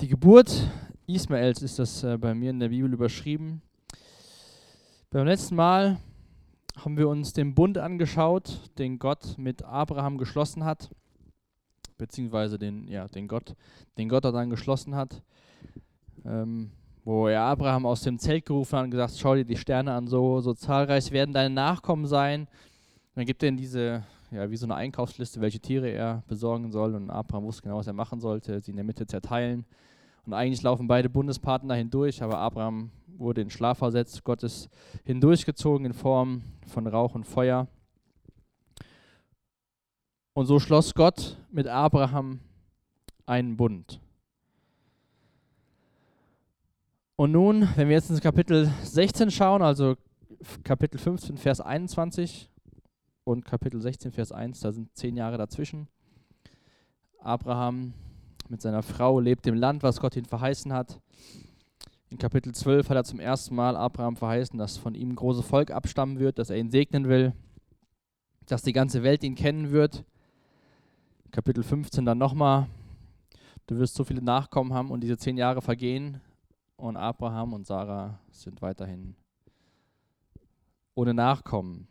die Geburt Ismaels ist das äh, bei mir in der Bibel überschrieben. Beim letzten Mal haben wir uns den Bund angeschaut, den Gott mit Abraham geschlossen hat, beziehungsweise den, ja, den Gott, den Gott dann geschlossen hat, ähm, wo er Abraham aus dem Zelt gerufen hat und gesagt, schau dir die Sterne an, so, so zahlreich werden deine Nachkommen sein. dann gibt er in diese, ja, wie so eine Einkaufsliste, welche Tiere er besorgen soll und Abraham wusste genau, was er machen sollte, sie in der Mitte zerteilen. Und eigentlich laufen beide Bundespartner hindurch, aber Abraham wurde in Schlaf versetzt. Gott ist hindurchgezogen in Form von Rauch und Feuer. Und so schloss Gott mit Abraham einen Bund. Und nun, wenn wir jetzt ins Kapitel 16 schauen, also Kapitel 15, Vers 21 und Kapitel 16, Vers 1, da sind zehn Jahre dazwischen. Abraham mit seiner Frau lebt im Land, was Gott ihm verheißen hat. In Kapitel 12 hat er zum ersten Mal Abraham verheißen, dass von ihm ein großes Volk abstammen wird, dass er ihn segnen will, dass die ganze Welt ihn kennen wird. Kapitel 15 dann nochmal, du wirst so viele Nachkommen haben und diese zehn Jahre vergehen und Abraham und Sarah sind weiterhin ohne Nachkommen.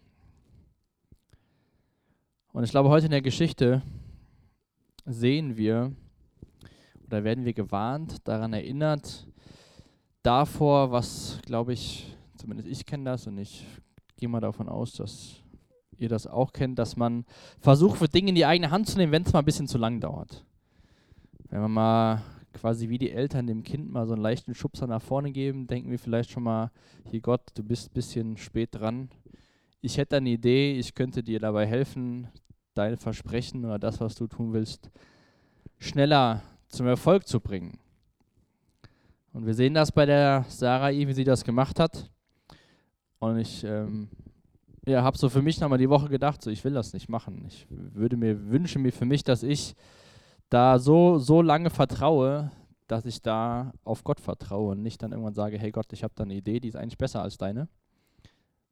Und ich glaube, heute in der Geschichte sehen wir oder werden wir gewarnt, daran erinnert, davor, was, glaube ich, zumindest ich kenne das und ich gehe mal davon aus, dass ihr das auch kennt, dass man versucht, für Dinge in die eigene Hand zu nehmen, wenn es mal ein bisschen zu lang dauert. Wenn man mal quasi wie die Eltern dem Kind mal so einen leichten Schubser nach vorne geben, denken wir vielleicht schon mal, hier Gott, du bist ein bisschen spät dran. Ich hätte eine Idee, ich könnte dir dabei helfen, dein Versprechen oder das, was du tun willst, schneller zum Erfolg zu bringen. Und wir sehen das bei der Sarai, wie sie das gemacht hat. Und ich ähm, ja, habe so für mich nochmal die Woche gedacht, so ich will das nicht machen. Ich würde mir wünschen mir für mich, dass ich da so, so lange vertraue, dass ich da auf Gott vertraue und nicht dann irgendwann sage, hey Gott, ich habe da eine Idee, die ist eigentlich besser als deine.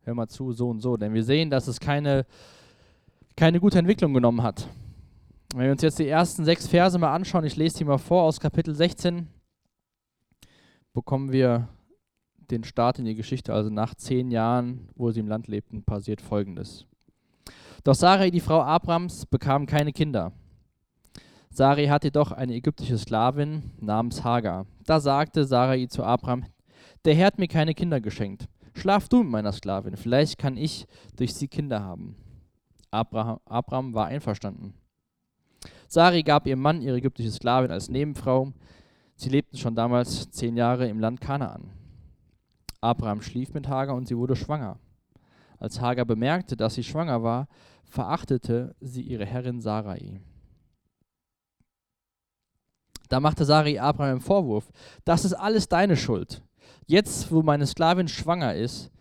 Hör mal zu, so und so. Denn wir sehen, dass es keine, keine gute Entwicklung genommen hat. Wenn wir uns jetzt die ersten sechs Verse mal anschauen, ich lese die mal vor aus Kapitel 16, bekommen wir den Start in die Geschichte. Also nach zehn Jahren, wo sie im Land lebten, passiert Folgendes. Doch Sarai, die Frau Abrams, bekam keine Kinder. Sarai hatte doch eine ägyptische Sklavin namens Hagar. Da sagte Sarai zu Abram, der Herr hat mir keine Kinder geschenkt. Schlaf du mit meiner Sklavin, vielleicht kann ich durch sie Kinder haben. Abraham, Abram war einverstanden. Sarai gab ihrem Mann ihre ägyptische Sklavin als Nebenfrau. Sie lebten schon damals zehn Jahre im Land Kanaan. Abraham schlief mit Hagar und sie wurde schwanger. Als Hagar bemerkte, dass sie schwanger war, verachtete sie ihre Herrin Sarai. Da machte Sarai Abraham einen Vorwurf: Das ist alles deine Schuld. Jetzt, wo meine Sklavin schwanger ist,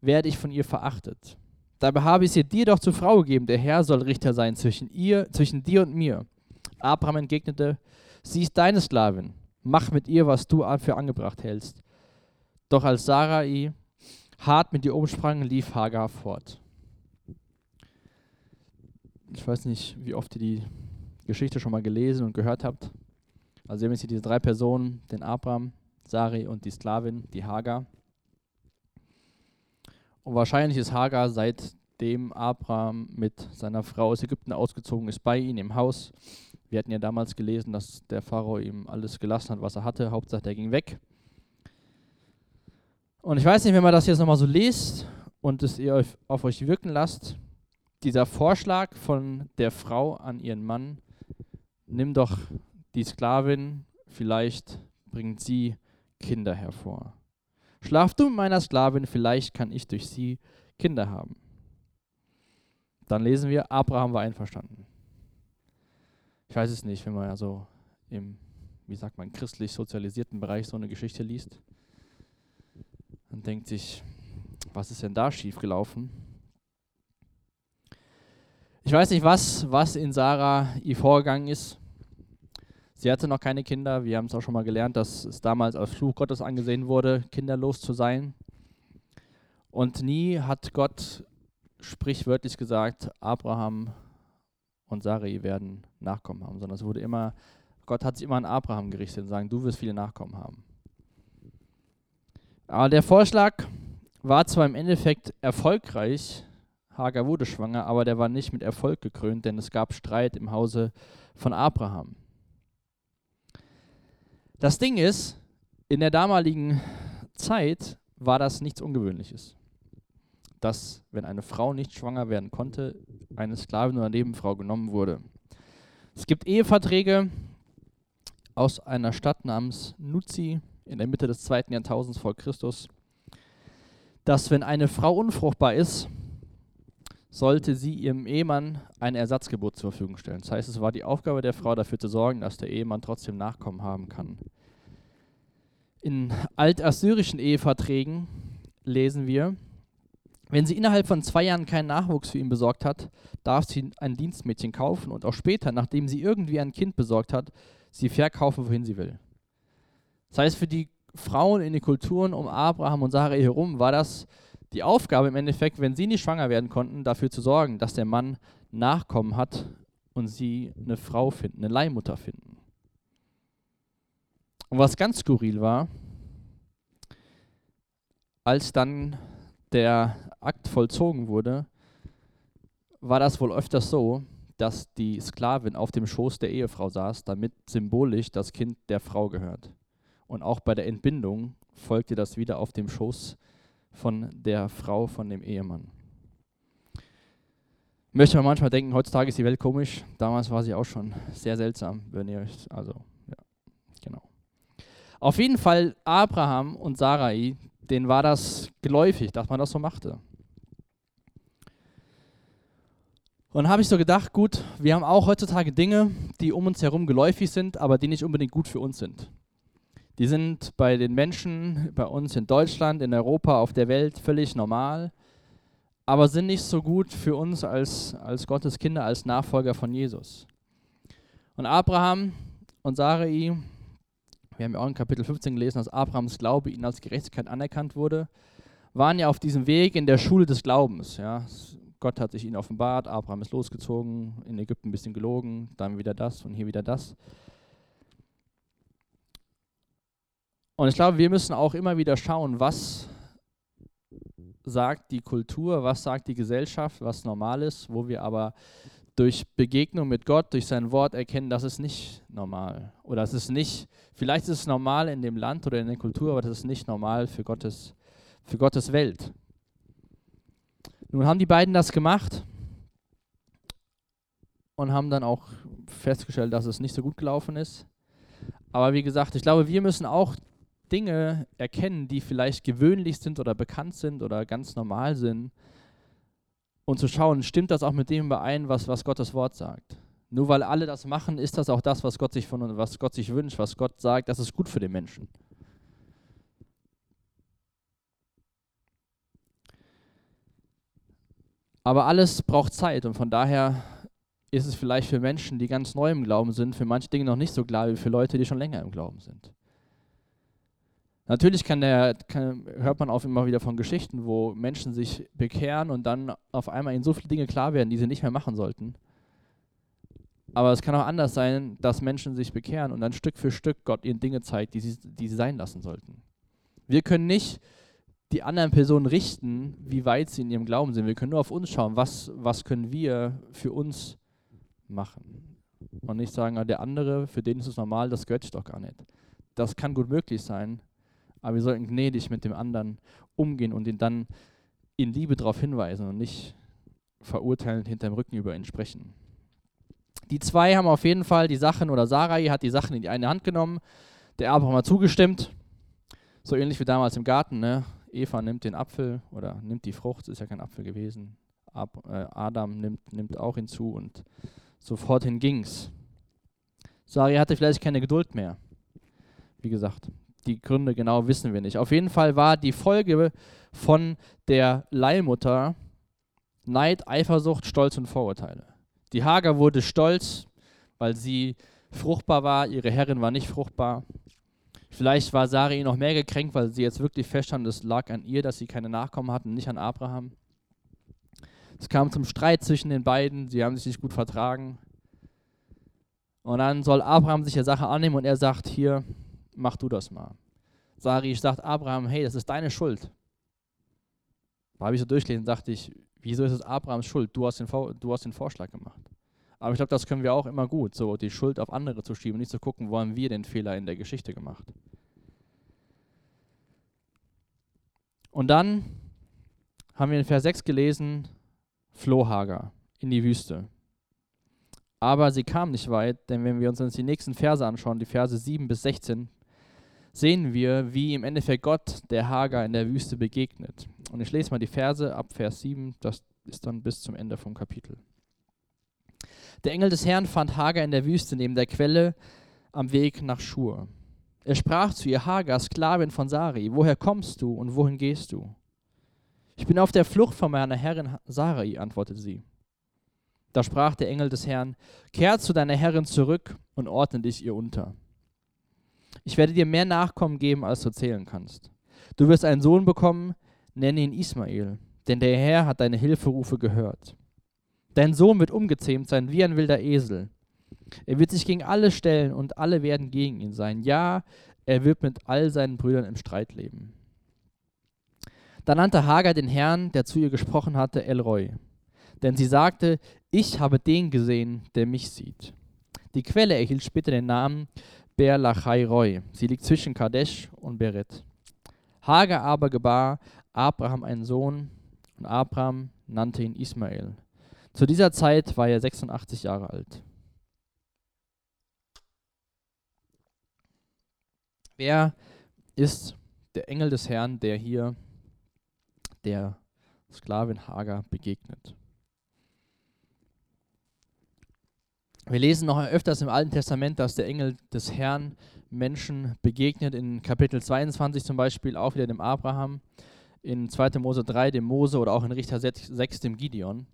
werde ich von ihr verachtet. Dabei habe ich sie dir doch zur Frau gegeben. Der Herr soll Richter sein zwischen ihr, zwischen dir und mir. Abraham entgegnete: Sie ist deine Sklavin mach mit ihr, was du für angebracht hältst. Doch als Sarai hart mit ihr umsprang, lief Hagar fort. Ich weiß nicht, wie oft ihr die Geschichte schon mal gelesen und gehört habt. Also wir haben jetzt hier diese drei Personen, den Abraham, Sarai und die Sklavin, die Hagar. Und wahrscheinlich ist Hagar seitdem Abraham mit seiner Frau aus Ägypten ausgezogen ist, bei ihm im Haus. Wir hatten ja damals gelesen, dass der Pharao ihm alles gelassen hat, was er hatte. Hauptsache, der ging weg. Und ich weiß nicht, wenn man das jetzt nochmal so liest und es ihr auf euch wirken lasst, dieser Vorschlag von der Frau an ihren Mann, nimm doch die Sklavin, vielleicht bringt sie Kinder hervor. Schlaf du mit meiner Sklavin, vielleicht kann ich durch sie Kinder haben. Dann lesen wir, Abraham war einverstanden ich weiß es nicht, wenn man also im, wie sagt man, christlich sozialisierten Bereich so eine Geschichte liest, dann denkt sich, was ist denn da schiefgelaufen? Ich weiß nicht, was, was in Sarah ihr vorgegangen ist. Sie hatte noch keine Kinder. Wir haben es auch schon mal gelernt, dass es damals als Fluch Gottes angesehen wurde, kinderlos zu sein. Und nie hat Gott sprichwörtlich gesagt, Abraham und Sarai werden Nachkommen haben, sondern es wurde immer Gott hat sich immer an Abraham gerichtet und sagen, du wirst viele Nachkommen haben. Aber der Vorschlag war zwar im Endeffekt erfolgreich, Hagar wurde schwanger, aber der war nicht mit Erfolg gekrönt, denn es gab Streit im Hause von Abraham. Das Ding ist, in der damaligen Zeit war das nichts Ungewöhnliches. Dass, wenn eine Frau nicht schwanger werden konnte, eine Sklavin oder Nebenfrau genommen wurde. Es gibt Eheverträge aus einer Stadt namens Nuzi in der Mitte des zweiten Jahrtausends vor Christus, dass wenn eine Frau unfruchtbar ist, sollte sie ihrem Ehemann eine Ersatzgeburt zur Verfügung stellen. Das heißt, es war die Aufgabe der Frau dafür zu sorgen, dass der Ehemann trotzdem Nachkommen haben kann. In altassyrischen Eheverträgen lesen wir, wenn sie innerhalb von zwei Jahren keinen Nachwuchs für ihn besorgt hat, darf sie ein Dienstmädchen kaufen und auch später, nachdem sie irgendwie ein Kind besorgt hat, sie verkaufen, wohin sie will. Das heißt, für die Frauen in den Kulturen um Abraham und Sarai herum war das die Aufgabe im Endeffekt, wenn sie nicht schwanger werden konnten, dafür zu sorgen, dass der Mann Nachkommen hat und sie eine Frau finden, eine Leihmutter finden. Und was ganz skurril war, als dann der Akt vollzogen wurde, war das wohl öfters so, dass die Sklavin auf dem Schoß der Ehefrau saß, damit symbolisch das Kind der Frau gehört. Und auch bei der Entbindung folgte das wieder auf dem Schoß von der Frau, von dem Ehemann. Möchte man manchmal denken, heutzutage ist die Welt komisch. Damals war sie auch schon sehr seltsam, wenn ihr euch, also, ja, genau. Auf jeden Fall Abraham und Sarai, denen war das geläufig, dass man das so machte. Und habe ich so gedacht, gut, wir haben auch heutzutage Dinge, die um uns herum geläufig sind, aber die nicht unbedingt gut für uns sind. Die sind bei den Menschen, bei uns in Deutschland, in Europa, auf der Welt völlig normal, aber sind nicht so gut für uns als, als Gottes Kinder, als Nachfolger von Jesus. Und Abraham und Sarai, wir haben ja auch in Kapitel 15 gelesen, dass Abrahams Glaube ihnen als Gerechtigkeit anerkannt wurde, waren ja auf diesem Weg in der Schule des Glaubens. Ja. Gott hat sich ihnen offenbart, Abraham ist losgezogen, in Ägypten ein bisschen gelogen, dann wieder das und hier wieder das. Und ich glaube, wir müssen auch immer wieder schauen, was sagt die Kultur, was sagt die Gesellschaft, was normal ist, wo wir aber durch Begegnung mit Gott, durch sein Wort erkennen, das ist nicht normal. Oder es ist nicht, vielleicht ist es normal in dem Land oder in der Kultur, aber das ist nicht normal für Gottes, für Gottes Welt. Nun haben die beiden das gemacht und haben dann auch festgestellt, dass es nicht so gut gelaufen ist. Aber wie gesagt, ich glaube, wir müssen auch Dinge erkennen, die vielleicht gewöhnlich sind oder bekannt sind oder ganz normal sind und zu schauen, stimmt das auch mit dem überein, was, was Gottes Wort sagt. Nur weil alle das machen, ist das auch das, was Gott sich von was Gott sich wünscht, was Gott sagt, das ist gut für den Menschen. Aber alles braucht Zeit und von daher ist es vielleicht für Menschen, die ganz neu im Glauben sind, für manche Dinge noch nicht so klar wie für Leute, die schon länger im Glauben sind. Natürlich kann der, kann, hört man auch immer wieder von Geschichten, wo Menschen sich bekehren und dann auf einmal ihnen so viele Dinge klar werden, die sie nicht mehr machen sollten. Aber es kann auch anders sein, dass Menschen sich bekehren und dann Stück für Stück Gott ihnen Dinge zeigt, die sie, die sie sein lassen sollten. Wir können nicht die anderen Personen richten, wie weit sie in ihrem Glauben sind. Wir können nur auf uns schauen, was, was können wir für uns machen. Und nicht sagen, ah, der andere, für den ist es normal, das gehört sich doch gar nicht. Das kann gut möglich sein, aber wir sollten gnädig mit dem anderen umgehen und ihn dann in Liebe darauf hinweisen und nicht verurteilend hinterm Rücken über ihn sprechen. Die zwei haben auf jeden Fall die Sachen, oder Sarai hat die Sachen in die eine Hand genommen, der Abraham hat zugestimmt, so ähnlich wie damals im Garten. Ne? Eva nimmt den Apfel oder nimmt die Frucht, ist ja kein Apfel gewesen. Ab, äh, Adam nimmt, nimmt auch hinzu und sofort hin ging's. Sarai hatte vielleicht keine Geduld mehr. Wie gesagt, die Gründe genau wissen wir nicht. Auf jeden Fall war die Folge von der Leihmutter Neid, Eifersucht, Stolz und Vorurteile. Die Hager wurde stolz, weil sie fruchtbar war, ihre Herrin war nicht fruchtbar. Vielleicht war Sari noch mehr gekränkt, weil sie jetzt wirklich feststand, es lag an ihr, dass sie keine Nachkommen hatten, nicht an Abraham. Es kam zum Streit zwischen den beiden, sie haben sich nicht gut vertragen. Und dann soll Abraham sich der Sache annehmen und er sagt, hier, mach du das mal. Sari sagt Abraham, hey, das ist deine Schuld. Da habe ich so durchgelesen, dachte ich, wieso ist es Abrahams Schuld? Du hast den, du hast den Vorschlag gemacht. Aber ich glaube, das können wir auch immer gut, so die Schuld auf andere zu schieben und nicht zu gucken, wo haben wir den Fehler in der Geschichte gemacht. Und dann haben wir in Vers 6 gelesen, floh Hagar in die Wüste. Aber sie kam nicht weit, denn wenn wir uns die nächsten Verse anschauen, die Verse 7 bis 16, sehen wir, wie im Endeffekt Gott der Hagar in der Wüste begegnet. Und ich lese mal die Verse ab Vers 7, das ist dann bis zum Ende vom Kapitel. Der Engel des Herrn fand Hagar in der Wüste neben der Quelle am Weg nach Schur. Er sprach zu ihr, Hagar, Sklavin von Sari, woher kommst du und wohin gehst du? Ich bin auf der Flucht von meiner Herrin Sarai, antwortete sie. Da sprach der Engel des Herrn, Kehr zu deiner Herrin zurück und ordne dich ihr unter. Ich werde dir mehr Nachkommen geben, als du zählen kannst. Du wirst einen Sohn bekommen, nenne ihn Ismael, denn der Herr hat deine Hilferufe gehört. Dein Sohn wird umgezähmt sein wie ein wilder Esel. Er wird sich gegen alle stellen und alle werden gegen ihn sein. Ja, er wird mit all seinen Brüdern im Streit leben. Da nannte Hagar den Herrn, der zu ihr gesprochen hatte, Elroy. Denn sie sagte, ich habe den gesehen, der mich sieht. Die Quelle erhielt später den Namen Ber Lachai Roy. Sie liegt zwischen Kadesh und Beret. Hagar aber gebar Abraham einen Sohn und Abraham nannte ihn Ismael. Zu dieser Zeit war er 86 Jahre alt. Wer ist der Engel des Herrn, der hier der Sklavin Hagar begegnet. Wir lesen noch öfters im Alten Testament, dass der Engel des Herrn Menschen begegnet. In Kapitel 22 zum Beispiel auch wieder dem Abraham, in 2. Mose 3 dem Mose oder auch in Richter 6 dem Gideon.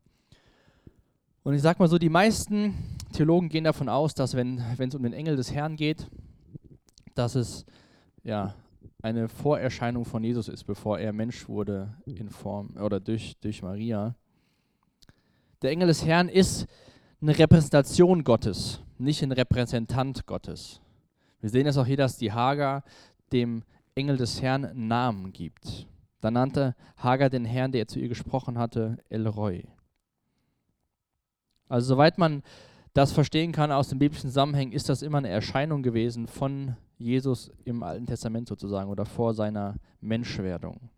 Und ich sag mal so, die meisten Theologen gehen davon aus, dass wenn es um den Engel des Herrn geht, dass es ja eine Vorerscheinung von Jesus ist, bevor er Mensch wurde in Form oder durch, durch Maria. Der Engel des Herrn ist eine Repräsentation Gottes, nicht ein Repräsentant Gottes. Wir sehen es auch hier, dass die Hagar dem Engel des Herrn Namen gibt. Da nannte Hagar den Herrn, der zu ihr gesprochen hatte, Elroy. Also soweit man das verstehen kann aus den biblischen Zusammenhängen, ist das immer eine Erscheinung gewesen von Jesus im Alten Testament sozusagen oder vor seiner Menschwerdung.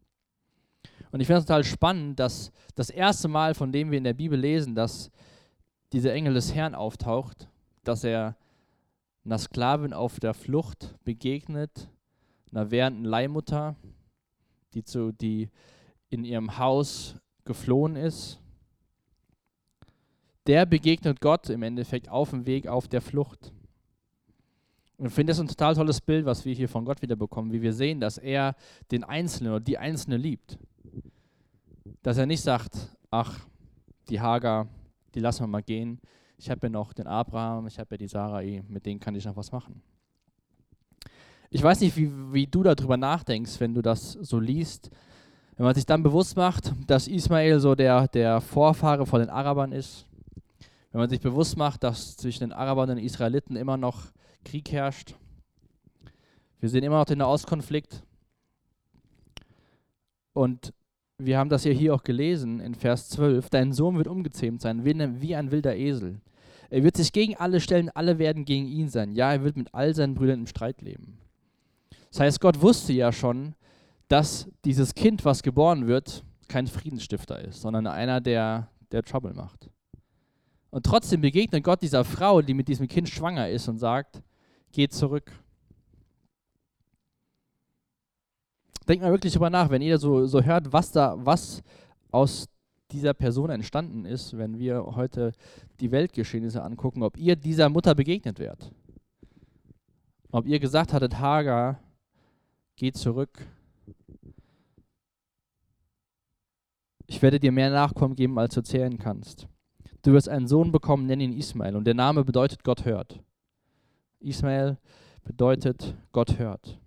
Und ich finde es total spannend, dass das erste Mal, von dem wir in der Bibel lesen, dass dieser Engel des Herrn auftaucht, dass er einer Sklavin auf der Flucht begegnet, einer währenden Leihmutter, die, zu, die in ihrem Haus geflohen ist der begegnet Gott im Endeffekt auf dem Weg, auf der Flucht. Und ich finde das ein total tolles Bild, was wir hier von Gott wieder bekommen, wie wir sehen, dass er den Einzelnen oder die Einzelne liebt. Dass er nicht sagt, ach, die Hagar, die lassen wir mal gehen. Ich habe ja noch den Abraham, ich habe ja die Sarai, mit denen kann ich noch was machen. Ich weiß nicht, wie, wie du darüber nachdenkst, wenn du das so liest. Wenn man sich dann bewusst macht, dass Ismael so der, der Vorfahre von den Arabern ist, wenn man sich bewusst macht, dass zwischen den Arabern und den Israeliten immer noch Krieg herrscht, wir sehen immer noch den Nahostkonflikt. Und wir haben das ja hier auch gelesen in Vers 12. Dein Sohn wird umgezähmt sein, wie ein wilder Esel. Er wird sich gegen alle stellen, alle werden gegen ihn sein. Ja, er wird mit all seinen Brüdern im Streit leben. Das heißt, Gott wusste ja schon, dass dieses Kind, was geboren wird, kein Friedensstifter ist, sondern einer, der, der Trouble macht. Und trotzdem begegnet Gott dieser Frau, die mit diesem Kind schwanger ist und sagt, geh zurück. Denkt mal wirklich drüber nach, wenn ihr so, so hört, was da, was aus dieser Person entstanden ist, wenn wir heute die Weltgeschehnisse angucken, ob ihr dieser Mutter begegnet werdet. Ob ihr gesagt hattet, Hagar, geh zurück. Ich werde dir mehr Nachkommen geben, als du zählen kannst. Du wirst einen Sohn bekommen, nenn ihn Ismael. Und der Name bedeutet Gott hört. Ismael bedeutet Gott hört.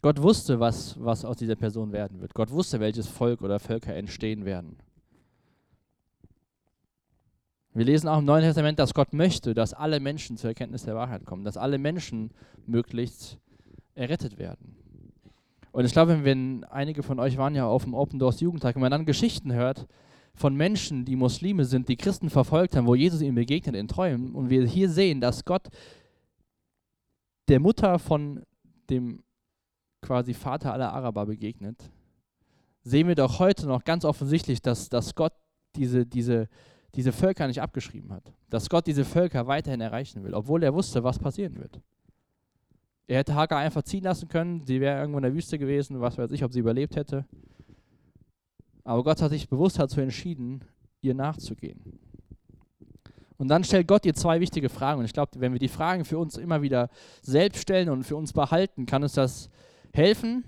Gott wusste, was, was aus dieser Person werden wird. Gott wusste, welches Volk oder Völker entstehen werden. Wir lesen auch im Neuen Testament, dass Gott möchte, dass alle Menschen zur Erkenntnis der Wahrheit kommen, dass alle Menschen möglichst errettet werden. Und ich glaube, wenn einige von euch waren ja auf dem Open Doors Jugendtag, wenn man dann Geschichten hört von Menschen, die Muslime sind, die Christen verfolgt haben, wo Jesus ihnen begegnet in Träumen, und wir hier sehen, dass Gott der Mutter von dem quasi Vater aller Araber begegnet, sehen wir doch heute noch ganz offensichtlich, dass, dass Gott diese, diese, diese Völker nicht abgeschrieben hat. Dass Gott diese Völker weiterhin erreichen will, obwohl er wusste, was passieren wird. Er hätte Hagar einfach ziehen lassen können, sie wäre irgendwo in der Wüste gewesen, was weiß ich, ob sie überlebt hätte. Aber Gott hat sich bewusst dazu entschieden, ihr nachzugehen. Und dann stellt Gott ihr zwei wichtige Fragen. Und ich glaube, wenn wir die Fragen für uns immer wieder selbst stellen und für uns behalten, kann uns das helfen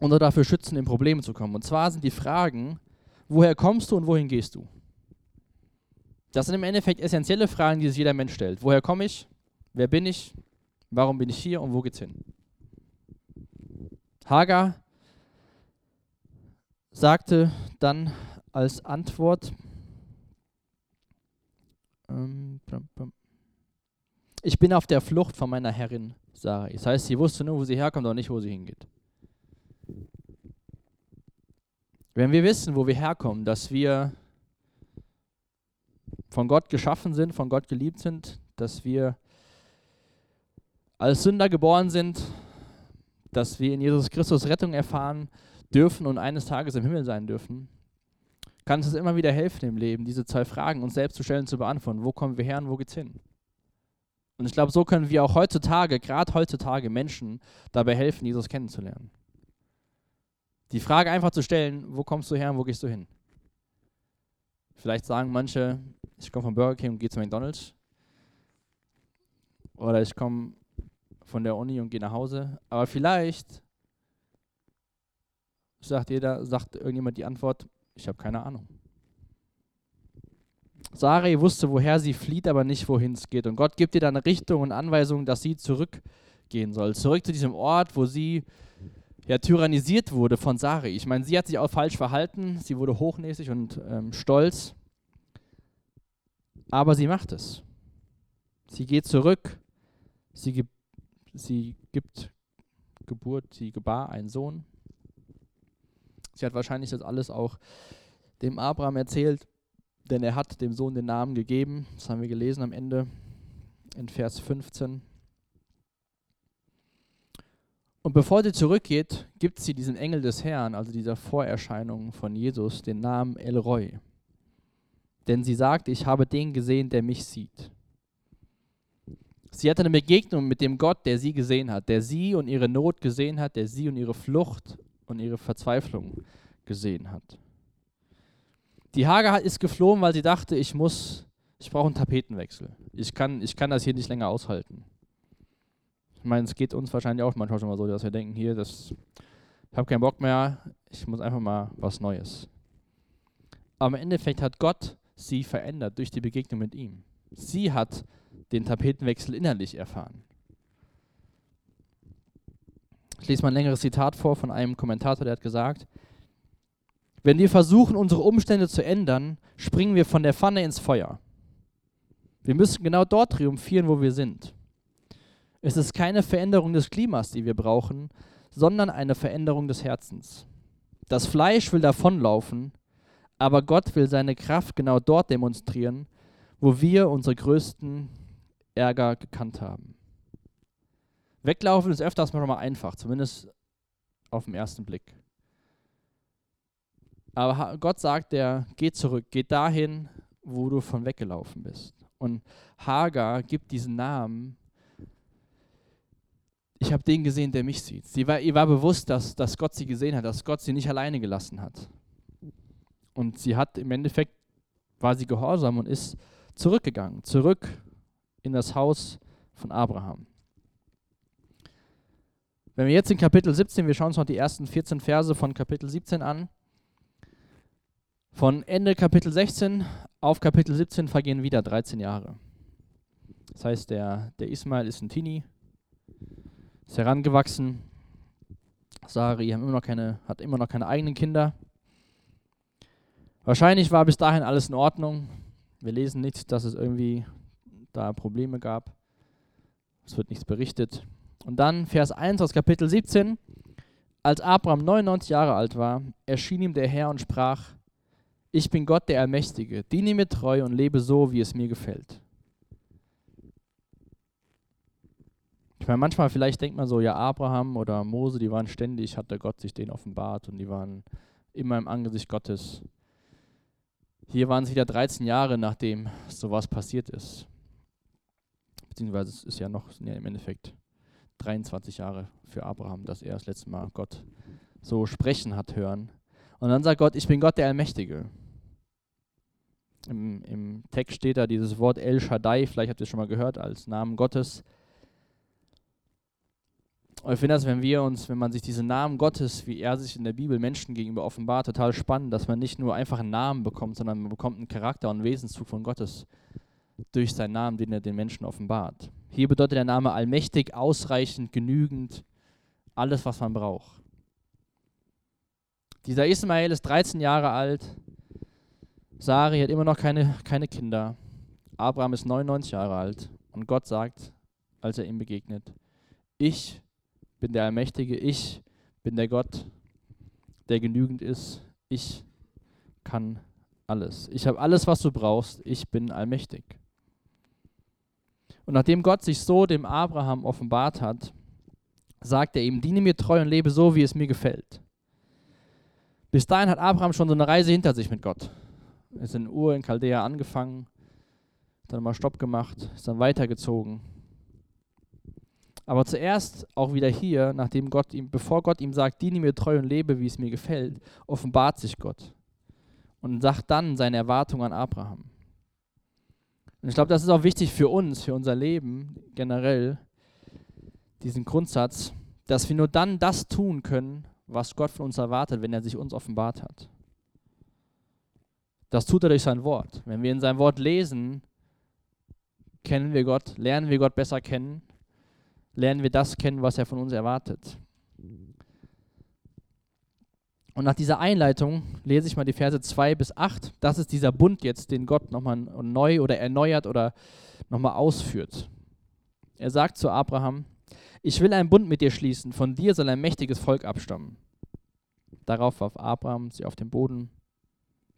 oder dafür schützen, in Probleme zu kommen. Und zwar sind die Fragen, woher kommst du und wohin gehst du? Das sind im Endeffekt essentielle Fragen, die sich jeder Mensch stellt. Woher komme ich? Wer bin ich? Warum bin ich hier und wo geht's hin? Hagar sagte dann als Antwort, ähm, ich bin auf der Flucht von meiner Herrin Sarai. Das heißt, sie wusste nur, wo sie herkommt, aber nicht, wo sie hingeht. Wenn wir wissen, wo wir herkommen, dass wir von Gott geschaffen sind, von Gott geliebt sind, dass wir als Sünder geboren sind, dass wir in Jesus Christus Rettung erfahren dürfen und eines Tages im Himmel sein dürfen, kann es uns immer wieder helfen im Leben, diese zwei Fragen uns selbst zu stellen, zu beantworten. Wo kommen wir her und wo geht's hin? Und ich glaube, so können wir auch heutzutage, gerade heutzutage, Menschen dabei helfen, Jesus kennenzulernen. Die Frage einfach zu stellen, wo kommst du her und wo gehst du hin? Vielleicht sagen manche, ich komme von Burger King und gehe zu McDonald's. Oder ich komme von der Uni und gehe nach Hause. Aber vielleicht sagt jeder, sagt irgendjemand die Antwort, ich habe keine Ahnung. Sarai wusste, woher sie flieht, aber nicht, wohin es geht. Und Gott gibt ihr dann eine Richtung und Anweisung, dass sie zurückgehen soll. Zurück zu diesem Ort, wo sie ja tyrannisiert wurde von Sarai. Ich meine, sie hat sich auch falsch verhalten. Sie wurde hochnäsig und ähm, stolz. Aber sie macht es. Sie geht zurück. Sie, gibt, sie gibt Geburt, sie gebar einen Sohn. Sie hat wahrscheinlich das alles auch dem Abraham erzählt, denn er hat dem Sohn den Namen gegeben. Das haben wir gelesen am Ende in Vers 15. Und bevor sie zurückgeht, gibt sie diesen Engel des Herrn, also dieser Vorerscheinung von Jesus, den Namen Elroy. Denn sie sagt, ich habe den gesehen, der mich sieht. Sie hatte eine Begegnung mit dem Gott, der sie gesehen hat, der sie und ihre Not gesehen hat, der sie und ihre Flucht und ihre Verzweiflung gesehen hat. Die Hager ist geflohen, weil sie dachte, ich muss, ich brauche einen Tapetenwechsel. Ich kann, ich kann das hier nicht länger aushalten. Ich meine, es geht uns wahrscheinlich auch manchmal schon mal so, dass wir denken, hier, das, ich habe keinen Bock mehr, ich muss einfach mal was Neues. Aber im Endeffekt hat Gott sie verändert durch die Begegnung mit ihm. Sie hat den Tapetenwechsel innerlich erfahren. Ich lese mal ein längeres Zitat vor von einem Kommentator, der hat gesagt, wenn wir versuchen, unsere Umstände zu ändern, springen wir von der Pfanne ins Feuer. Wir müssen genau dort triumphieren, wo wir sind. Es ist keine Veränderung des Klimas, die wir brauchen, sondern eine Veränderung des Herzens. Das Fleisch will davonlaufen, aber Gott will seine Kraft genau dort demonstrieren, wo wir unsere größten Ärger gekannt haben. Weglaufen ist öfters mal einfach, zumindest auf den ersten Blick. Aber Gott sagt der, geh zurück, geh dahin, wo du von weggelaufen bist. Und Hagar gibt diesen Namen. Ich habe den gesehen, der mich sieht. Sie war, ihr war bewusst, dass, dass Gott sie gesehen hat, dass Gott sie nicht alleine gelassen hat. Und sie hat im Endeffekt, war sie gehorsam und ist zurückgegangen, zurück in das Haus von Abraham. Wenn wir jetzt in Kapitel 17, wir schauen uns noch die ersten 14 Verse von Kapitel 17 an. Von Ende Kapitel 16 auf Kapitel 17 vergehen wieder 13 Jahre. Das heißt, der, der Ismail ist ein Teenie, ist herangewachsen. Sari haben immer noch keine, hat immer noch keine eigenen Kinder. Wahrscheinlich war bis dahin alles in Ordnung. Wir lesen nicht, dass es irgendwie da Probleme gab. Es wird nichts berichtet. Und dann Vers 1 aus Kapitel 17. Als Abraham 99 Jahre alt war, erschien ihm der Herr und sprach, ich bin Gott der Allmächtige, diene mir treu und lebe so, wie es mir gefällt. Ich meine, manchmal vielleicht denkt man so, ja, Abraham oder Mose, die waren ständig, hat der Gott sich denen offenbart und die waren immer im Angesicht Gottes. Hier waren es wieder 13 Jahre, nachdem sowas passiert ist. Beziehungsweise es ist ja noch ja, im Endeffekt 23 Jahre für Abraham, dass er das letzte Mal Gott so sprechen hat hören. Und dann sagt Gott, ich bin Gott der Allmächtige. Im, Im Text steht da dieses Wort El Shaddai, vielleicht habt ihr es schon mal gehört, als Namen Gottes. Und ich finde das, wenn wir uns, wenn man sich diesen Namen Gottes, wie er sich in der Bibel Menschen gegenüber offenbart, total spannend, dass man nicht nur einfach einen Namen bekommt, sondern man bekommt einen Charakter und Wesenszug von Gottes durch seinen Namen, den er den Menschen offenbart. Hier bedeutet der Name allmächtig, ausreichend, genügend, alles, was man braucht. Dieser Ismael ist 13 Jahre alt. Sari hat immer noch keine, keine Kinder. Abraham ist 99 Jahre alt. Und Gott sagt, als er ihm begegnet, ich bin der Allmächtige, ich bin der Gott, der genügend ist, ich kann alles. Ich habe alles, was du brauchst, ich bin allmächtig. Und nachdem Gott sich so dem Abraham offenbart hat, sagt er ihm, diene mir treu und lebe so, wie es mir gefällt. Bis dahin hat Abraham schon so eine Reise hinter sich mit Gott. Ist in Ur in Chaldea angefangen, dann mal Stopp gemacht, ist dann weitergezogen aber zuerst auch wieder hier, nachdem Gott ihm, bevor Gott ihm sagt, diene mir treu und lebe, wie es mir gefällt, offenbart sich Gott und sagt dann seine Erwartung an Abraham. Und ich glaube, das ist auch wichtig für uns, für unser Leben generell, diesen Grundsatz, dass wir nur dann das tun können, was Gott von uns erwartet, wenn er sich uns offenbart hat. Das tut er durch sein Wort. Wenn wir in sein Wort lesen, kennen wir Gott, lernen wir Gott besser kennen lernen wir das kennen, was er von uns erwartet. Und nach dieser Einleitung lese ich mal die Verse 2 bis 8. Das ist dieser Bund jetzt, den Gott nochmal neu oder erneuert oder nochmal ausführt. Er sagt zu Abraham, ich will einen Bund mit dir schließen, von dir soll ein mächtiges Volk abstammen. Darauf warf Abraham sie auf den Boden.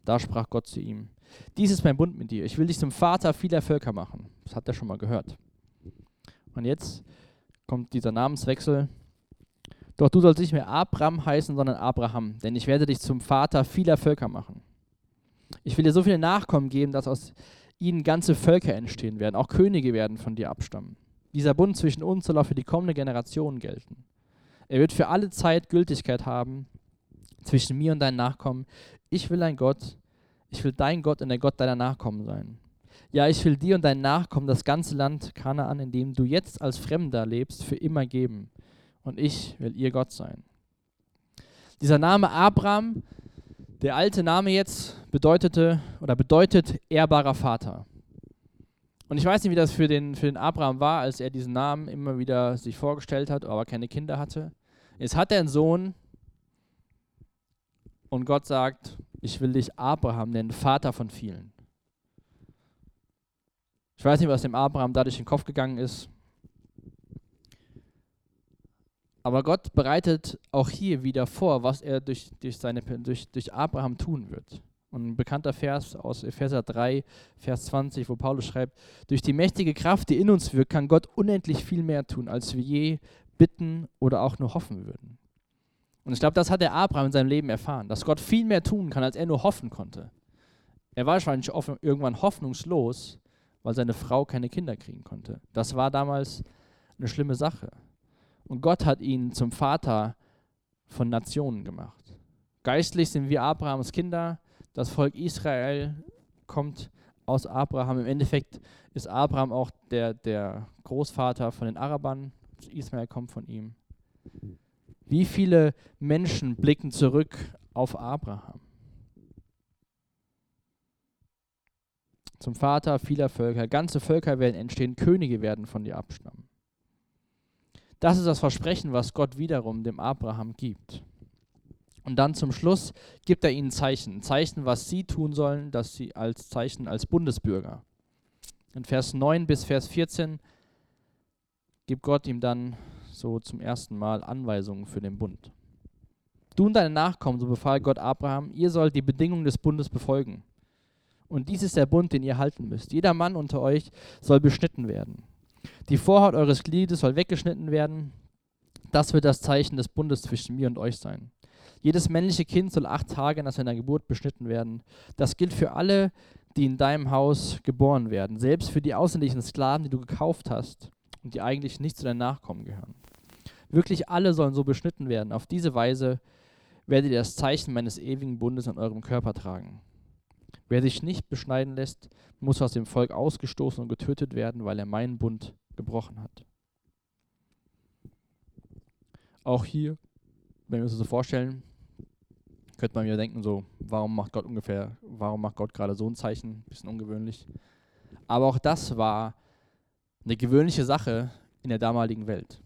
Da sprach Gott zu ihm, dies ist mein Bund mit dir, ich will dich zum Vater vieler Völker machen. Das hat er schon mal gehört. Und jetzt kommt dieser Namenswechsel. Doch du sollst nicht mehr Abram heißen, sondern Abraham, denn ich werde dich zum Vater vieler Völker machen. Ich will dir so viele Nachkommen geben, dass aus ihnen ganze Völker entstehen werden, auch Könige werden von dir abstammen. Dieser Bund zwischen uns soll auch für die kommende Generation gelten. Er wird für alle Zeit Gültigkeit haben zwischen mir und deinen Nachkommen. Ich will ein Gott, ich will dein Gott und der Gott deiner Nachkommen sein. Ja, ich will dir und deinen Nachkommen das ganze Land Kanaan, in dem du jetzt als Fremder lebst, für immer geben. Und ich will ihr Gott sein. Dieser Name Abraham, der alte Name jetzt, bedeutete oder bedeutet ehrbarer Vater. Und ich weiß nicht, wie das für den, für den Abraham war, als er diesen Namen immer wieder sich vorgestellt hat, aber keine Kinder hatte. Jetzt hat er einen Sohn und Gott sagt, ich will dich Abraham nennen, Vater von vielen. Ich weiß nicht, was dem Abraham da durch den Kopf gegangen ist. Aber Gott bereitet auch hier wieder vor, was er durch, durch, seine, durch, durch Abraham tun wird. Und ein bekannter Vers aus Epheser 3, Vers 20, wo Paulus schreibt, durch die mächtige Kraft, die in uns wirkt, kann Gott unendlich viel mehr tun, als wir je bitten oder auch nur hoffen würden. Und ich glaube, das hat der Abraham in seinem Leben erfahren, dass Gott viel mehr tun kann, als er nur hoffen konnte. Er war wahrscheinlich irgendwann hoffnungslos, weil seine Frau keine Kinder kriegen konnte. Das war damals eine schlimme Sache. Und Gott hat ihn zum Vater von Nationen gemacht. Geistlich sind wir Abrahams Kinder. Das Volk Israel kommt aus Abraham. Im Endeffekt ist Abraham auch der, der Großvater von den Arabern. Ismael kommt von ihm. Wie viele Menschen blicken zurück auf Abraham? zum Vater vieler Völker. Ganze Völker werden entstehen, Könige werden von dir abstammen. Das ist das Versprechen, was Gott wiederum dem Abraham gibt. Und dann zum Schluss gibt er ihnen Zeichen. Zeichen, was sie tun sollen, dass sie als Zeichen als Bundesbürger. In Vers 9 bis Vers 14 gibt Gott ihm dann so zum ersten Mal Anweisungen für den Bund. Du und deine Nachkommen, so befahl Gott Abraham, ihr sollt die Bedingungen des Bundes befolgen. Und dies ist der Bund, den ihr halten müsst. Jeder Mann unter euch soll beschnitten werden. Die Vorhaut eures Gliedes soll weggeschnitten werden. Das wird das Zeichen des Bundes zwischen mir und euch sein. Jedes männliche Kind soll acht Tage nach seiner Geburt beschnitten werden. Das gilt für alle, die in deinem Haus geboren werden, selbst für die ausländischen Sklaven, die du gekauft hast und die eigentlich nicht zu deinen Nachkommen gehören. Wirklich alle sollen so beschnitten werden. Auf diese Weise werdet ihr das Zeichen meines ewigen Bundes an eurem Körper tragen. Wer sich nicht beschneiden lässt, muss aus dem Volk ausgestoßen und getötet werden, weil er meinen Bund gebrochen hat. Auch hier, wenn wir uns das so vorstellen, könnte man wieder denken, so, warum macht Gott ungefähr, warum macht Gott gerade so ein Zeichen? Bisschen ungewöhnlich. Aber auch das war eine gewöhnliche Sache in der damaligen Welt.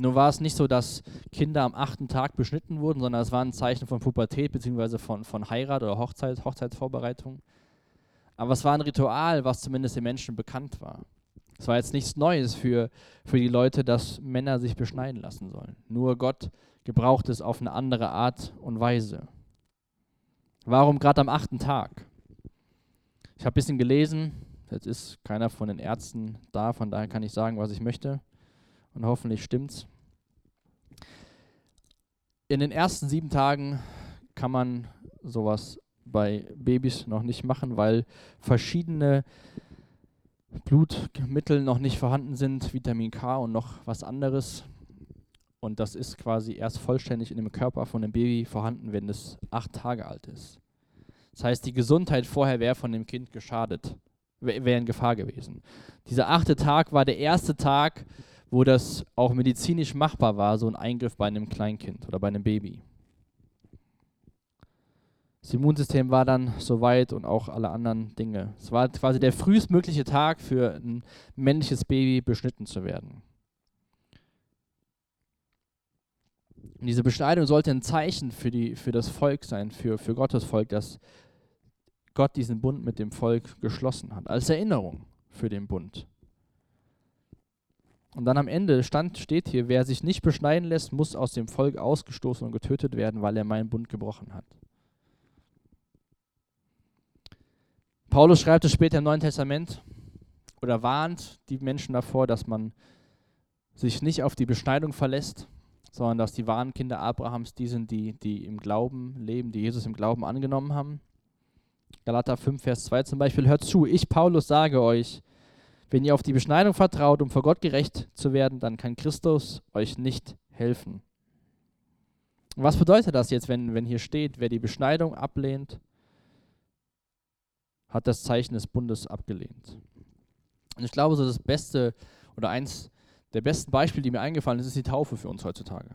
Nur war es nicht so, dass Kinder am achten Tag beschnitten wurden, sondern es war ein Zeichen von Pubertät bzw. Von, von Heirat oder Hochzeit, Hochzeitsvorbereitung. Aber es war ein Ritual, was zumindest den Menschen bekannt war. Es war jetzt nichts Neues für, für die Leute, dass Männer sich beschneiden lassen sollen. Nur Gott gebraucht es auf eine andere Art und Weise. Warum gerade am achten Tag? Ich habe ein bisschen gelesen, jetzt ist keiner von den Ärzten da, von daher kann ich sagen, was ich möchte und hoffentlich stimmt's. In den ersten sieben Tagen kann man sowas bei Babys noch nicht machen, weil verschiedene Blutmittel noch nicht vorhanden sind, Vitamin K und noch was anderes. Und das ist quasi erst vollständig in dem Körper von dem Baby vorhanden, wenn es acht Tage alt ist. Das heißt, die Gesundheit vorher wäre von dem Kind geschadet, wäre in Gefahr gewesen. Dieser achte Tag war der erste Tag, wo das auch medizinisch machbar war, so ein Eingriff bei einem Kleinkind oder bei einem Baby. Das Immunsystem war dann soweit und auch alle anderen Dinge. Es war quasi der frühestmögliche Tag für ein männliches Baby beschnitten zu werden. Und diese Beschneidung sollte ein Zeichen für, die, für das Volk sein, für, für Gottes Volk, dass Gott diesen Bund mit dem Volk geschlossen hat, als Erinnerung für den Bund. Und dann am Ende stand, steht hier, wer sich nicht beschneiden lässt, muss aus dem Volk ausgestoßen und getötet werden, weil er meinen Bund gebrochen hat. Paulus schreibt es später im Neuen Testament oder warnt die Menschen davor, dass man sich nicht auf die Beschneidung verlässt, sondern dass die wahren Kinder Abrahams die sind, die, die im Glauben leben, die Jesus im Glauben angenommen haben. Galater 5, Vers 2 zum Beispiel, hört zu, ich Paulus sage euch, wenn ihr auf die Beschneidung vertraut, um vor Gott gerecht zu werden, dann kann Christus euch nicht helfen. was bedeutet das jetzt, wenn, wenn hier steht, wer die Beschneidung ablehnt, hat das Zeichen des Bundes abgelehnt? Und ich glaube, so das Beste oder eins der besten Beispiele, die mir eingefallen ist, ist die Taufe für uns heutzutage.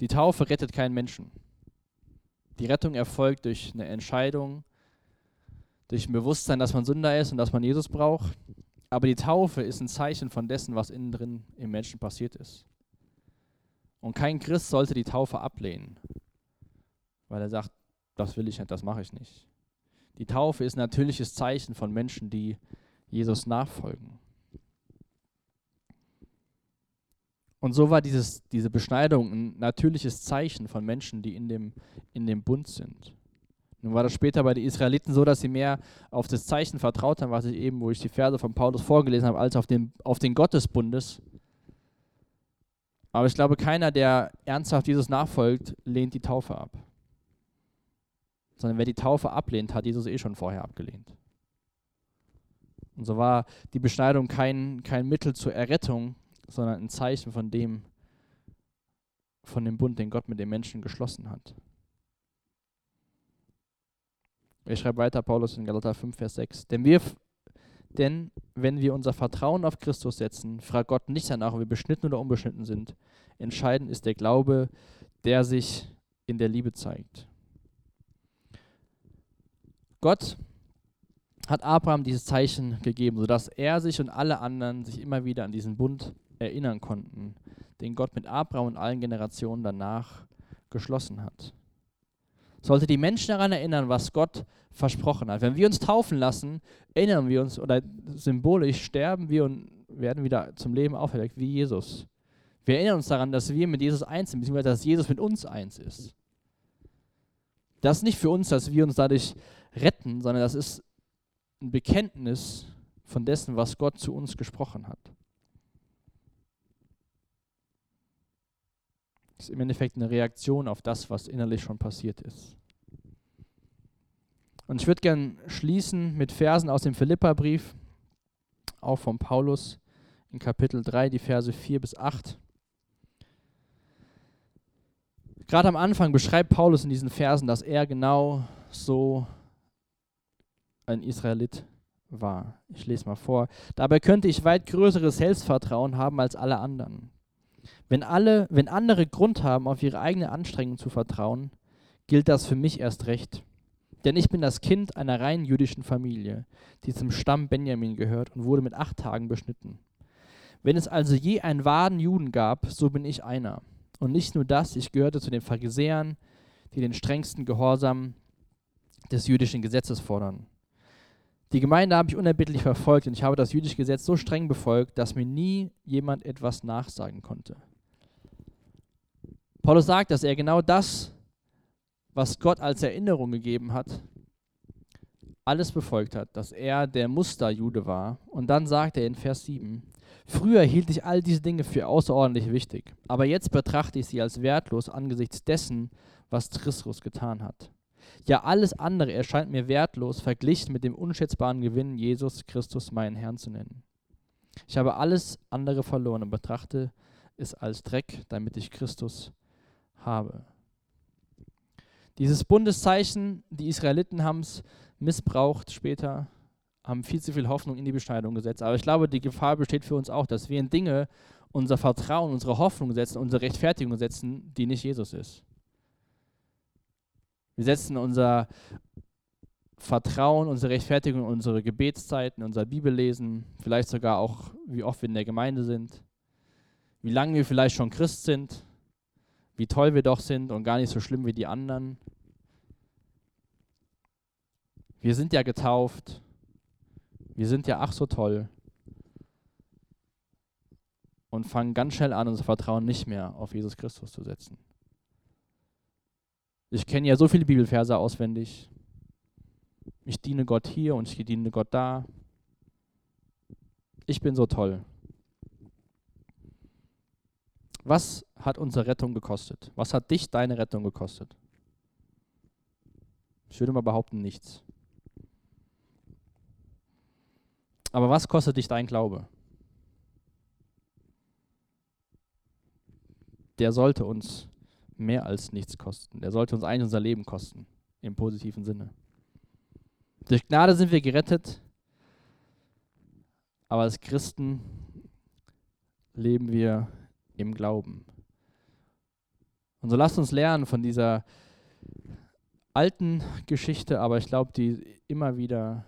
Die Taufe rettet keinen Menschen. Die Rettung erfolgt durch eine Entscheidung, durch ein Bewusstsein, dass man Sünder ist und dass man Jesus braucht. Aber die Taufe ist ein Zeichen von dessen, was innen drin im Menschen passiert ist. Und kein Christ sollte die Taufe ablehnen, weil er sagt, das will ich nicht, das mache ich nicht. Die Taufe ist ein natürliches Zeichen von Menschen, die Jesus nachfolgen. Und so war dieses, diese Beschneidung ein natürliches Zeichen von Menschen, die in dem, in dem Bund sind. Nun war das später bei den Israeliten so, dass sie mehr auf das Zeichen vertraut haben, was ich eben, wo ich die Verse von Paulus vorgelesen habe, als auf den, auf den Gott des Bundes. Aber ich glaube, keiner, der ernsthaft Jesus nachfolgt, lehnt die Taufe ab. Sondern wer die Taufe ablehnt, hat Jesus eh schon vorher abgelehnt. Und so war die Beschneidung kein, kein Mittel zur Errettung, sondern ein Zeichen von dem, von dem Bund, den Gott mit den Menschen geschlossen hat. Ich schreibe weiter, Paulus in Galater 5, Vers 6. Denn, wir, denn wenn wir unser Vertrauen auf Christus setzen, fragt Gott nicht danach, ob wir beschnitten oder unbeschnitten sind. Entscheidend ist der Glaube, der sich in der Liebe zeigt. Gott hat Abraham dieses Zeichen gegeben, sodass er sich und alle anderen sich immer wieder an diesen Bund erinnern konnten, den Gott mit Abraham und allen Generationen danach geschlossen hat. Sollte die Menschen daran erinnern, was Gott versprochen hat. Wenn wir uns taufen lassen, erinnern wir uns oder symbolisch sterben wir und werden wieder zum Leben auferweckt wie Jesus. Wir erinnern uns daran, dass wir mit Jesus eins sind, beziehungsweise dass Jesus mit uns eins ist. Das ist nicht für uns, dass wir uns dadurch retten, sondern das ist ein Bekenntnis von dessen, was Gott zu uns gesprochen hat. Ist im Endeffekt eine Reaktion auf das, was innerlich schon passiert ist. Und ich würde gern schließen mit Versen aus dem Philipperbrief, auch von Paulus in Kapitel 3, die Verse 4 bis 8. Gerade am Anfang beschreibt Paulus in diesen Versen, dass er genau so ein Israelit war. Ich lese mal vor. Dabei könnte ich weit größeres Selbstvertrauen haben als alle anderen. Wenn, alle, wenn andere Grund haben, auf ihre eigene Anstrengung zu vertrauen, gilt das für mich erst recht. Denn ich bin das Kind einer rein jüdischen Familie, die zum Stamm Benjamin gehört und wurde mit acht Tagen beschnitten. Wenn es also je einen wahren Juden gab, so bin ich einer. Und nicht nur das, ich gehörte zu den Pharisäern, die den strengsten Gehorsam des jüdischen Gesetzes fordern. Die Gemeinde habe ich unerbittlich verfolgt und ich habe das jüdische Gesetz so streng befolgt, dass mir nie jemand etwas nachsagen konnte. Paulus sagt, dass er genau das, was Gott als Erinnerung gegeben hat, alles befolgt hat, dass er der Musterjude war. Und dann sagt er in Vers 7, Früher hielt ich all diese Dinge für außerordentlich wichtig, aber jetzt betrachte ich sie als wertlos angesichts dessen, was Christus getan hat. Ja, alles andere erscheint mir wertlos, verglichen mit dem unschätzbaren Gewinn, Jesus Christus meinen Herrn zu nennen. Ich habe alles andere verloren und betrachte es als Dreck, damit ich Christus habe. Dieses Bundeszeichen, die Israeliten haben es missbraucht später, haben viel zu viel Hoffnung in die Beschneidung gesetzt. Aber ich glaube, die Gefahr besteht für uns auch, dass wir in Dinge unser Vertrauen, unsere Hoffnung setzen, unsere Rechtfertigung setzen, die nicht Jesus ist. Wir setzen unser Vertrauen, unsere Rechtfertigung, unsere Gebetszeiten, unser Bibellesen, vielleicht sogar auch, wie oft wir in der Gemeinde sind, wie lange wir vielleicht schon Christ sind, wie toll wir doch sind und gar nicht so schlimm wie die anderen. Wir sind ja getauft, wir sind ja ach so toll und fangen ganz schnell an, unser Vertrauen nicht mehr auf Jesus Christus zu setzen. Ich kenne ja so viele Bibelverse auswendig. Ich diene Gott hier und ich diene Gott da. Ich bin so toll. Was hat unsere Rettung gekostet? Was hat dich deine Rettung gekostet? Ich würde mal behaupten, nichts. Aber was kostet dich dein Glaube? Der sollte uns mehr als nichts kosten. Der sollte uns eigentlich unser Leben kosten, im positiven Sinne. Durch Gnade sind wir gerettet, aber als Christen leben wir im Glauben. Und so lasst uns lernen von dieser alten Geschichte, aber ich glaube, die immer wieder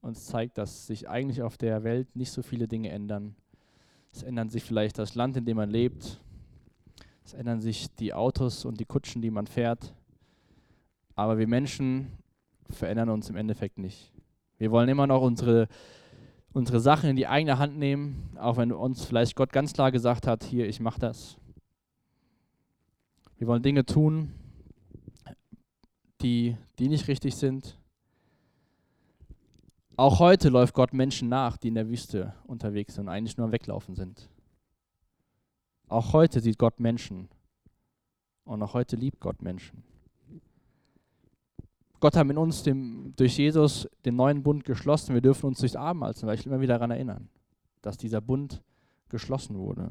uns zeigt, dass sich eigentlich auf der Welt nicht so viele Dinge ändern. Es ändern sich vielleicht das Land, in dem man lebt. Es ändern sich die Autos und die Kutschen, die man fährt. Aber wir Menschen verändern uns im Endeffekt nicht. Wir wollen immer noch unsere, unsere Sachen in die eigene Hand nehmen, auch wenn uns vielleicht Gott ganz klar gesagt hat, hier, ich mache das. Wir wollen Dinge tun, die, die nicht richtig sind. Auch heute läuft Gott Menschen nach, die in der Wüste unterwegs sind und eigentlich nur am Weglaufen sind. Auch heute sieht Gott Menschen und auch heute liebt Gott Menschen. Gott hat mit uns dem, durch Jesus den neuen Bund geschlossen. Wir dürfen uns durchs Abendmahl zum Beispiel immer wieder daran erinnern, dass dieser Bund geschlossen wurde.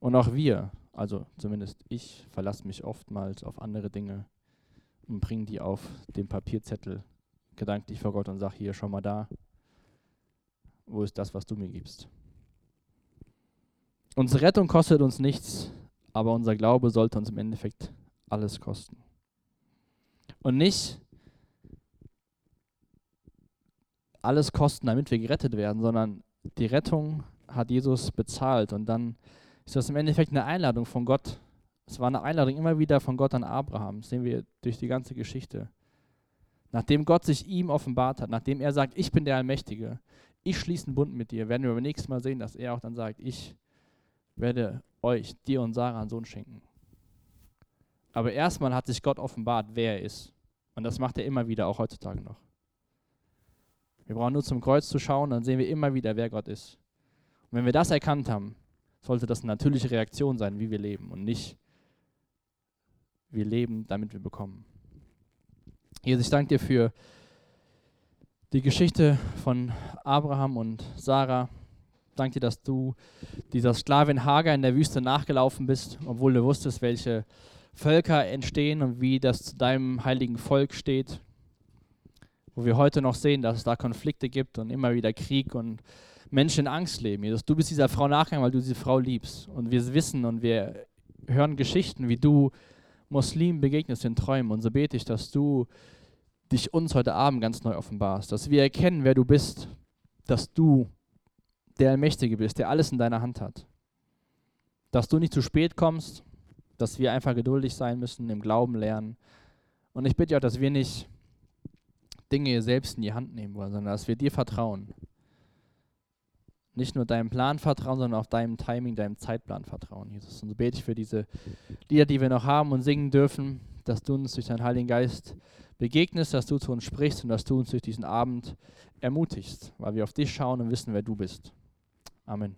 Und auch wir, also zumindest ich, verlasse mich oftmals auf andere Dinge und bringe die auf den Papierzettel gedanklich vor Gott und sage hier, schau mal da, wo ist das, was du mir gibst. Unsere Rettung kostet uns nichts, aber unser Glaube sollte uns im Endeffekt alles kosten. Und nicht alles kosten, damit wir gerettet werden, sondern die Rettung hat Jesus bezahlt und dann ist das im Endeffekt eine Einladung von Gott. Es war eine Einladung immer wieder von Gott an Abraham. Das sehen wir durch die ganze Geschichte. Nachdem Gott sich ihm offenbart hat, nachdem er sagt, ich bin der Allmächtige, ich schließe einen Bund mit dir, werden wir beim nächsten Mal sehen, dass er auch dann sagt, ich werde euch, dir und Sarah einen Sohn schenken. Aber erstmal hat sich Gott offenbart, wer er ist. Und das macht er immer wieder, auch heutzutage noch. Wir brauchen nur zum Kreuz zu schauen, dann sehen wir immer wieder, wer Gott ist. Und wenn wir das erkannt haben, sollte das eine natürliche Reaktion sein, wie wir leben und nicht, wir leben, damit wir bekommen. Jesus, ich danke dir für die Geschichte von Abraham und Sarah. Danke dir, dass du dieser Sklavin Hagar in der Wüste nachgelaufen bist, obwohl du wusstest, welche Völker entstehen und wie das zu deinem heiligen Volk steht. Wo wir heute noch sehen, dass es da Konflikte gibt und immer wieder Krieg und Menschen in Angst leben. Jesus, du bist dieser Frau nachgegangen, weil du diese Frau liebst. Und wir wissen und wir hören Geschichten, wie du Muslimen begegnest in Träumen. Und so bete ich, dass du dich uns heute Abend ganz neu offenbarst, dass wir erkennen, wer du bist, dass du der Allmächtige bist, der alles in deiner Hand hat. Dass du nicht zu spät kommst, dass wir einfach geduldig sein müssen, im Glauben lernen. Und ich bitte auch, dass wir nicht Dinge selbst in die Hand nehmen wollen, sondern dass wir dir vertrauen. Nicht nur deinem Plan vertrauen, sondern auch deinem Timing, deinem Zeitplan vertrauen, Jesus. Und so bete ich für diese Lieder, die wir noch haben und singen dürfen, dass du uns durch deinen Heiligen Geist begegnest, dass du zu uns sprichst und dass du uns durch diesen Abend ermutigst, weil wir auf dich schauen und wissen, wer du bist. Amen.